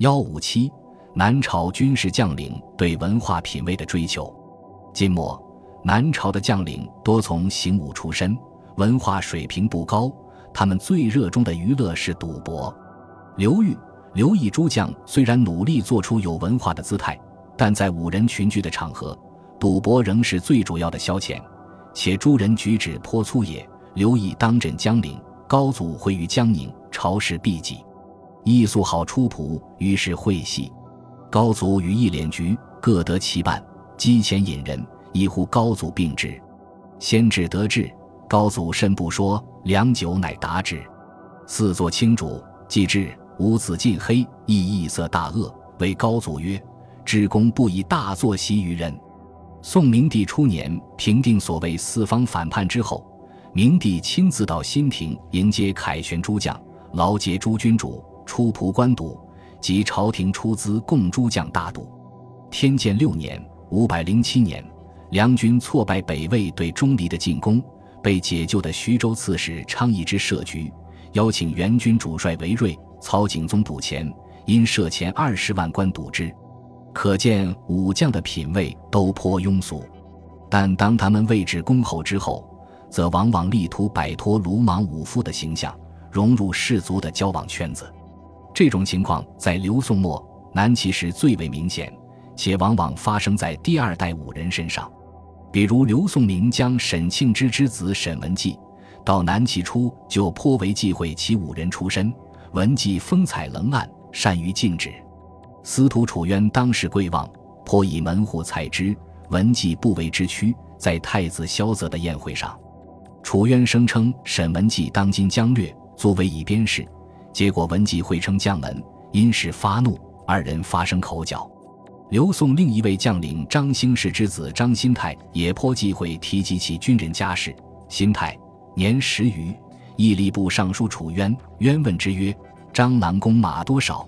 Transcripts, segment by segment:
幺五七，南朝军事将领对文化品位的追求。晋末，南朝的将领多从行武出身，文化水平不高，他们最热衷的娱乐是赌博。刘裕、刘义诸将虽然努力做出有文化的姿态，但在五人群居的场合，赌博仍是最主要的消遣。且诸人举止颇粗野。刘义当镇江陵，高祖会于江宁，朝事毕己。义素好出仆，于是会戏。高祖与义敛局，各得其半。积钱引人，一呼高祖病之。先至得志，高祖甚不说，良久乃达之。四座清主，既至，五子尽黑，亦异色大恶。为高祖曰：“至公不以大作袭于人。”宋明帝初年平定所谓四方反叛之后，明帝亲自到新亭迎接凯旋诸将，劳结诸君主。出仆官赌，及朝廷出资供诸将大赌。天监六年（五百零七年），梁军挫败北魏对钟离的进攻，被解救的徐州刺史昌邑之设局，邀请援军主帅韦睿、曹景宗赌钱，因设钱二十万官赌之。可见武将的品位都颇庸俗，但当他们位置恭厚之后，则往往力图摆脱鲁莽武夫的形象，融入士族的交往圈子。这种情况在刘宋末南齐时最为明显，且往往发生在第二代武人身上。比如刘宋名将沈庆之之子沈文季，到南齐初就颇为忌讳其武人出身。文季风采冷暗，善于禁止。司徒楚渊当时贵望，颇以门户采之。文季不为之屈。在太子萧泽的宴会上，楚渊声称沈文季当今将略，作为以边事。结果文季会称将门，因事发怒，二人发生口角。刘宋另一位将领张兴世之子张新泰也颇忌讳提及其军人家事。新泰年十余，义吏部尚书楚渊，渊问之曰：“张郎公马多少？”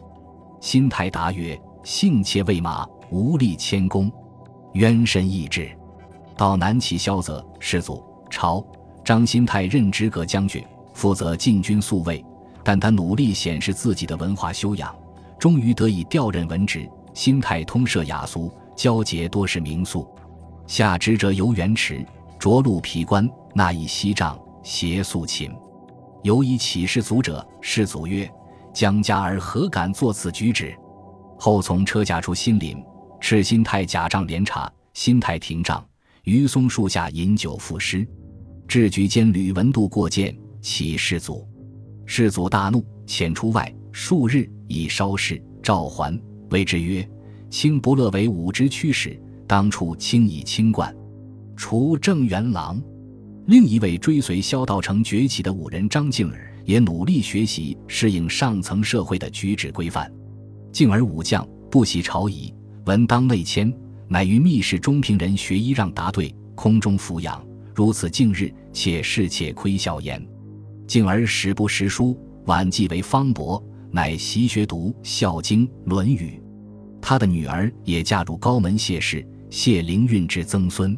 新泰答曰：“幸妾为马，无力谦恭。”渊深意志。到南齐萧泽世祖朝，张新泰任直阁将军，负责禁军宿卫。但他努力显示自己的文化修养，终于得以调任文职。心态通涉雅俗，交结多是名宿。下职者游园池，着鹿皮冠，纳以锡杖，携素琴。有以启世祖者，世祖曰：“江家儿何敢作此举止？”后从车驾出新林，赤心太假帐连茶，心太停帐，于松树下饮酒赋诗。至局间，吕文度过见，启世祖。世祖大怒，遣出外数日，以稍事。召还，谓之曰：“卿不乐为武之驱使，当初卿以清冠，除正元郎。”另一位追随萧道成崛起的武人张敬儿，也努力学习适应上层社会的举止规范。敬儿武将，不喜朝仪，闻当内迁，乃于密室中平人学医让答对，空中俯仰，如此敬日，且侍妾窥笑言。敬而时不识书，晚继为方伯，乃习学读《孝经》《论语》。他的女儿也嫁入高门谢氏，谢灵运之曾孙。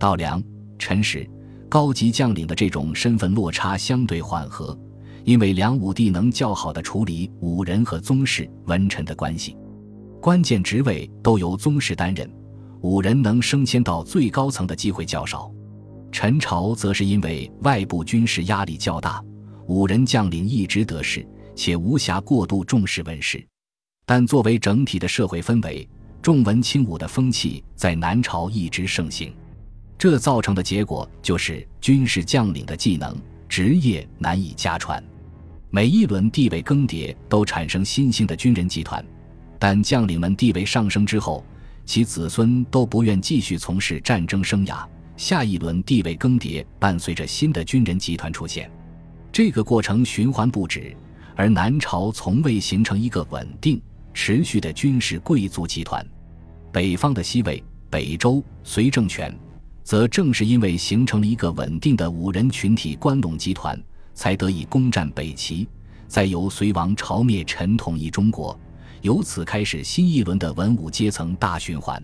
到梁、陈时，高级将领的这种身份落差相对缓和，因为梁武帝能较好的处理武人和宗室、文臣的关系，关键职位都由宗室担任，武人能升迁到最高层的机会较少。陈朝则是因为外部军事压力较大，武人将领一直得势，且无暇过度重视文士。但作为整体的社会氛围，重文轻武的风气在南朝一直盛行。这造成的结果就是军事将领的技能职业难以家传。每一轮地位更迭都产生新兴的军人集团，但将领们地位上升之后，其子孙都不愿继续从事战争生涯。下一轮地位更迭伴随着新的军人集团出现，这个过程循环不止，而南朝从未形成一个稳定、持续的军事贵族集团。北方的西魏、北周、隋政权，则正是因为形成了一个稳定的武人群体关陇集团，才得以攻占北齐，再由隋王朝灭陈统一中国，由此开始新一轮的文武阶层大循环。